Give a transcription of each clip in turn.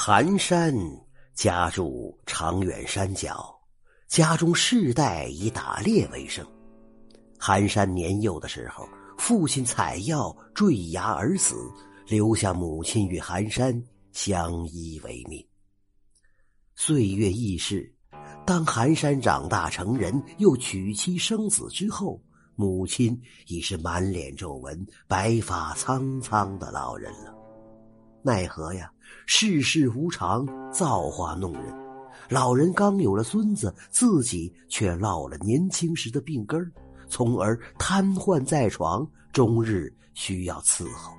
寒山家住长远山脚，家中世代以打猎为生。寒山年幼的时候，父亲采药坠崖而死，留下母亲与寒山相依为命。岁月易逝，当寒山长大成人，又娶妻生子之后，母亲已是满脸皱纹、白发苍苍的老人了。奈何呀，世事无常，造化弄人。老人刚有了孙子，自己却落了年轻时的病根儿从而瘫痪在床，终日需要伺候。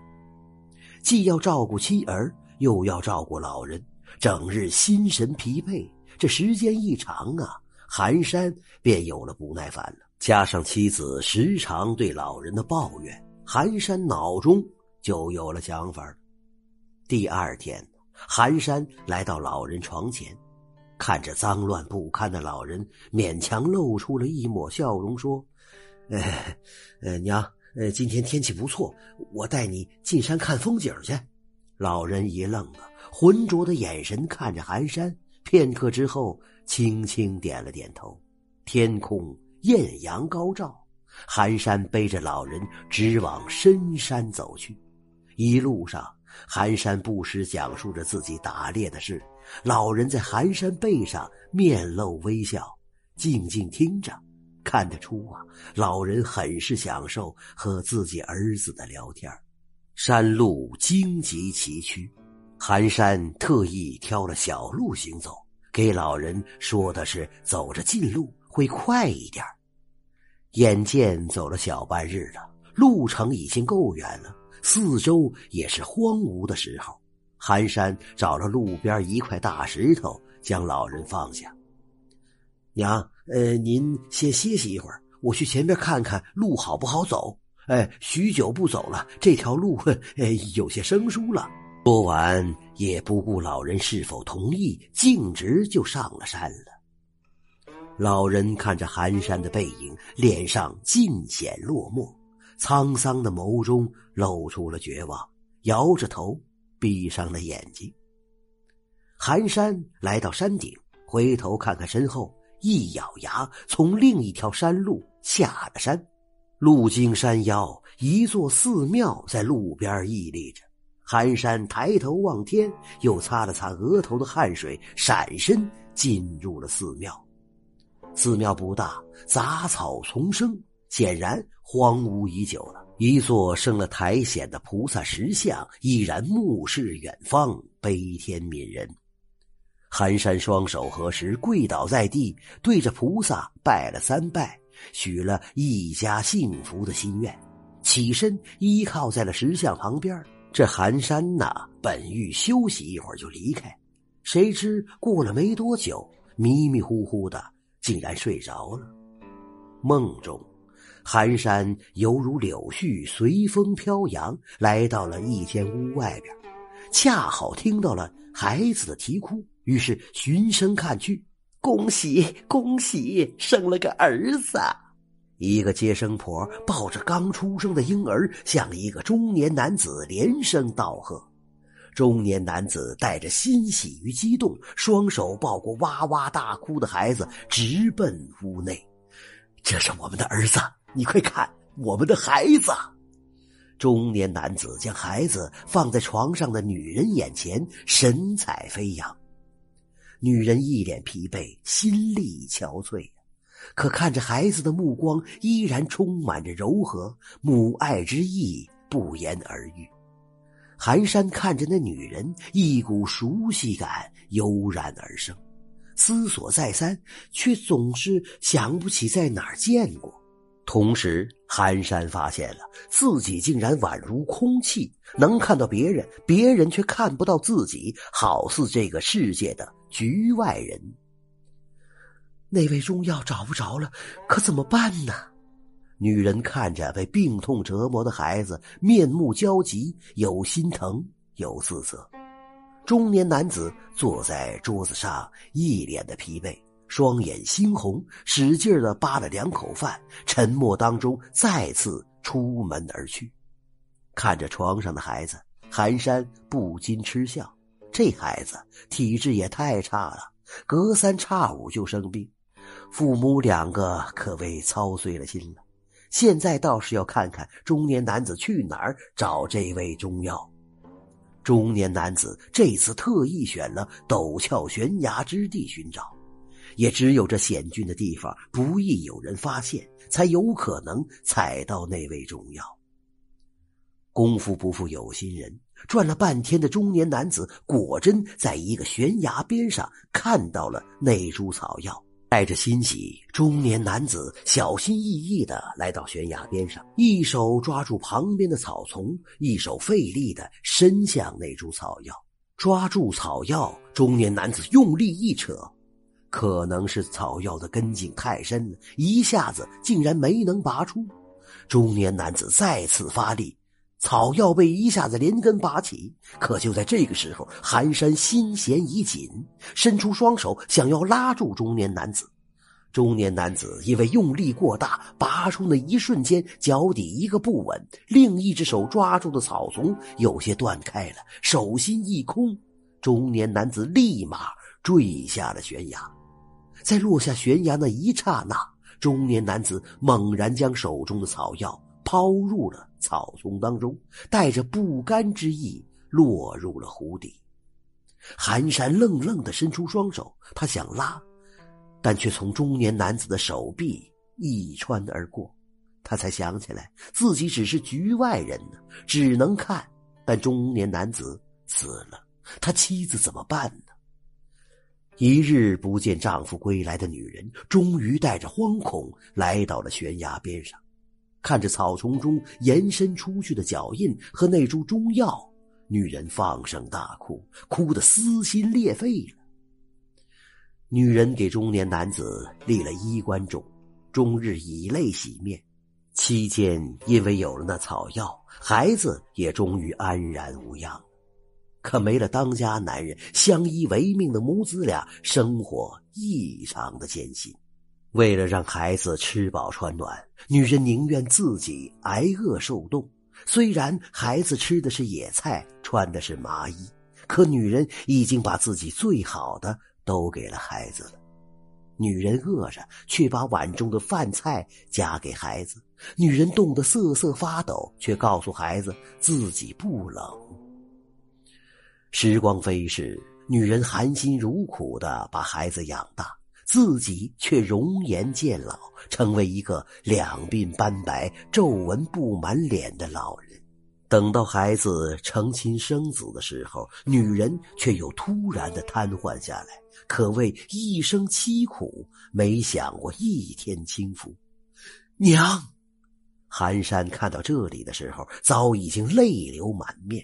既要照顾妻儿，又要照顾老人，整日心神疲惫。这时间一长啊，寒山便有了不耐烦了。加上妻子时常对老人的抱怨，寒山脑中就有了想法第二天，寒山来到老人床前，看着脏乱不堪的老人，勉强露出了一抹笑容，说：“ 呃，呃，娘，呃，今天天气不错，我带你进山看风景去。”老人一愣啊，浑浊的眼神看着寒山，片刻之后，轻轻点了点头。天空艳阳高照，寒山背着老人直往深山走去，一路上。寒山不时讲述着自己打猎的事，老人在寒山背上面露微笑，静静听着。看得出啊，老人很是享受和自己儿子的聊天。山路荆棘崎岖，寒山特意挑了小路行走，给老人说的是走着近路会快一点。眼见走了小半日了，路程已经够远了。四周也是荒芜的时候，寒山找了路边一块大石头，将老人放下。娘，呃，您先歇息一会儿，我去前边看看路好不好走。哎，许久不走了，这条路哎有些生疏了。说完，也不顾老人是否同意，径直就上了山了。老人看着寒山的背影，脸上尽显落寞。沧桑的眸中露出了绝望，摇着头，闭上了眼睛。寒山来到山顶，回头看看身后，一咬牙，从另一条山路下了山。路经山腰，一座寺庙在路边屹立着。寒山抬头望天，又擦了擦额头的汗水，闪身进入了寺庙。寺庙不大，杂草丛生。显然荒芜已久了。一座生了苔藓的菩萨石像依然目视远方，悲天悯人。寒山双手合十，跪倒在地，对着菩萨拜了三拜，许了一家幸福的心愿，起身依靠在了石像旁边。这寒山呐，本欲休息一会儿就离开，谁知过了没多久，迷迷糊糊的，竟然睡着了。梦中。寒山犹如柳絮随风飘扬，来到了一间屋外边，恰好听到了孩子的啼哭，于是循声看去，恭喜恭喜，生了个儿子！一个接生婆抱着刚出生的婴儿，向一个中年男子连声道贺。中年男子带着欣喜与激动，双手抱过哇哇大哭的孩子，直奔屋内。这是我们的儿子。你快看，我们的孩子！中年男子将孩子放在床上的女人眼前，神采飞扬。女人一脸疲惫，心力憔悴，可看着孩子的目光依然充满着柔和，母爱之意不言而喻。寒山看着那女人，一股熟悉感油然而生，思索再三，却总是想不起在哪儿见过。同时，寒山发现了自己竟然宛如空气，能看到别人，别人却看不到自己，好似这个世界的局外人。那味中药找不着了，可怎么办呢？女人看着被病痛折磨的孩子，面目焦急，有心疼，有自责。中年男子坐在桌子上，一脸的疲惫。双眼猩红，使劲的扒了两口饭，沉默当中再次出门而去。看着床上的孩子，寒山不禁嗤笑。这孩子体质也太差了，隔三差五就生病，父母两个可谓操碎了心了。现在倒是要看看中年男子去哪儿找这位中药。中年男子这次特意选了陡峭悬崖之地寻找，也只有这险峻的地方不易有人发现，才有可能采到那味中药。功夫不负有心人，转了半天的中年男子果真在一个悬崖边上看到了那株草药。带着欣喜，中年男子小心翼翼的来到悬崖边上，一手抓住旁边的草丛，一手费力的伸向那株草药。抓住草药，中年男子用力一扯，可能是草药的根茎太深了，一下子竟然没能拔出。中年男子再次发力。草药被一下子连根拔起，可就在这个时候，寒山心弦已紧，伸出双手想要拉住中年男子。中年男子因为用力过大，拔出那一瞬间，脚底一个不稳，另一只手抓住的草丛有些断开了，手心一空，中年男子立马坠下了悬崖。在落下悬崖那一刹那，中年男子猛然将手中的草药。抛入了草丛当中，带着不甘之意落入了湖底。寒山愣愣的伸出双手，他想拉，但却从中年男子的手臂一穿而过。他才想起来自己只是局外人呢，只能看。但中年男子死了，他妻子怎么办呢？一日不见丈夫归来的女人，终于带着惶恐来到了悬崖边上。看着草丛中延伸出去的脚印和那株中药，女人放声大哭，哭得撕心裂肺了。女人给中年男子立了衣冠冢，终日以泪洗面。期间，因为有了那草药，孩子也终于安然无恙。可没了当家男人，相依为命的母子俩生活异常的艰辛。为了让孩子吃饱穿暖，女人宁愿自己挨饿受冻。虽然孩子吃的是野菜，穿的是麻衣，可女人已经把自己最好的都给了孩子了。女人饿着，却把碗中的饭菜夹给孩子；女人冻得瑟瑟发抖，却告诉孩子自己不冷。时光飞逝，女人含辛茹苦的把孩子养大。自己却容颜渐老，成为一个两鬓斑白、皱纹布满脸的老人。等到孩子成亲生子的时候，女人却又突然的瘫痪下来，可谓一生凄苦，没享过一天清福。娘，寒山看到这里的时候，早已经泪流满面。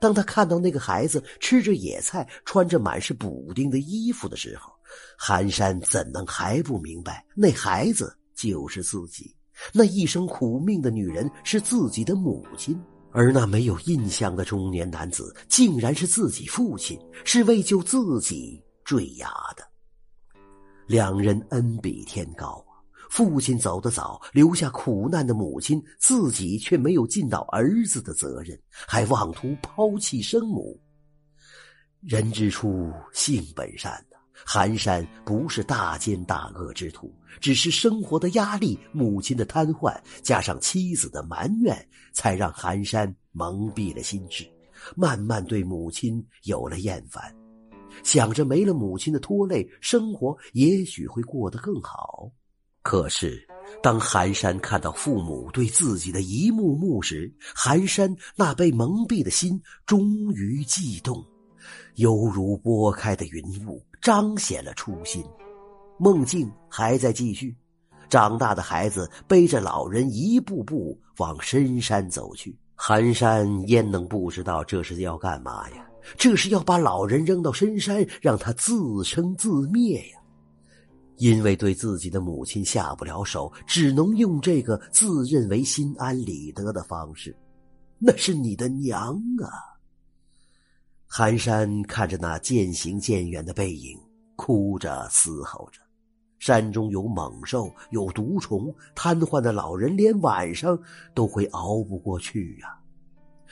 当他看到那个孩子吃着野菜，穿着满是补丁的衣服的时候，寒山怎能还不明白，那孩子就是自己，那一生苦命的女人是自己的母亲，而那没有印象的中年男子竟然是自己父亲，是为救自己坠崖的。两人恩比天高！父亲走得早，留下苦难的母亲，自己却没有尽到儿子的责任，还妄图抛弃生母。人之初，性本善。寒山不是大奸大恶之徒，只是生活的压力、母亲的瘫痪，加上妻子的埋怨，才让寒山蒙蔽了心智，慢慢对母亲有了厌烦，想着没了母亲的拖累，生活也许会过得更好。可是，当寒山看到父母对自己的一幕幕时，寒山那被蒙蔽的心终于悸动，犹如拨开的云雾。彰显了初心，梦境还在继续。长大的孩子背着老人一步步往深山走去。寒山焉能不知道这是要干嘛呀？这是要把老人扔到深山，让他自生自灭呀！因为对自己的母亲下不了手，只能用这个自认为心安理得的方式。那是你的娘啊！寒山看着那渐行渐远的背影，哭着嘶吼着：“山中有猛兽，有毒虫，瘫痪的老人连晚上都会熬不过去呀！”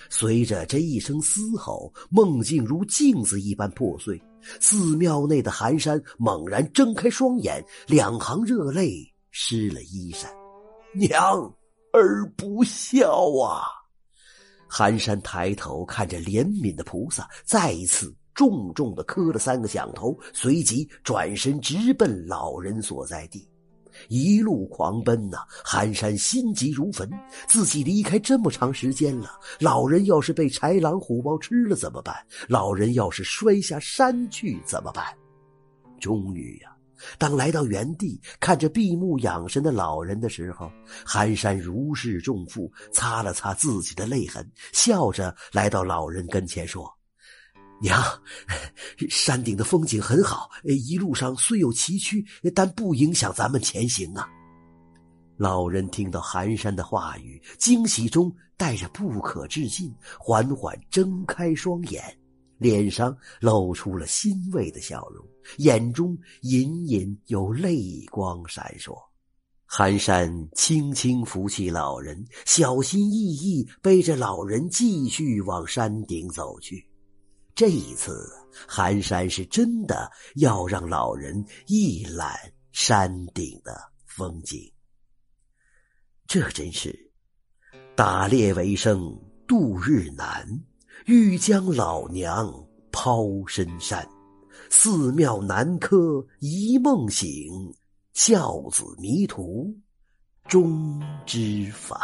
随着这一声嘶吼，梦境如镜子一般破碎。寺庙内的寒山猛然睁开双眼，两行热泪湿了衣衫。娘儿不孝啊！寒山抬头看着怜悯的菩萨，再一次重重的磕了三个响头，随即转身直奔老人所在地。一路狂奔呐，寒山心急如焚。自己离开这么长时间了，老人要是被豺狼虎豹吃了怎么办？老人要是摔下山去怎么办？终于呀，当来到原地，看着闭目养神的老人的时候，寒山如释重负，擦了擦自己的泪痕，笑着来到老人跟前说。娘，山顶的风景很好，一路上虽有崎岖，但不影响咱们前行啊。老人听到寒山的话语，惊喜中带着不可置信，缓缓睁开双眼，脸上露出了欣慰的笑容，眼中隐隐有泪光闪烁。寒山轻轻扶起老人，小心翼翼背着老人继续往山顶走去。这一次，寒山是真的要让老人一览山顶的风景。这真是打猎为生度日难，欲将老娘抛深山。寺庙南柯一梦醒，孝子迷途终知返。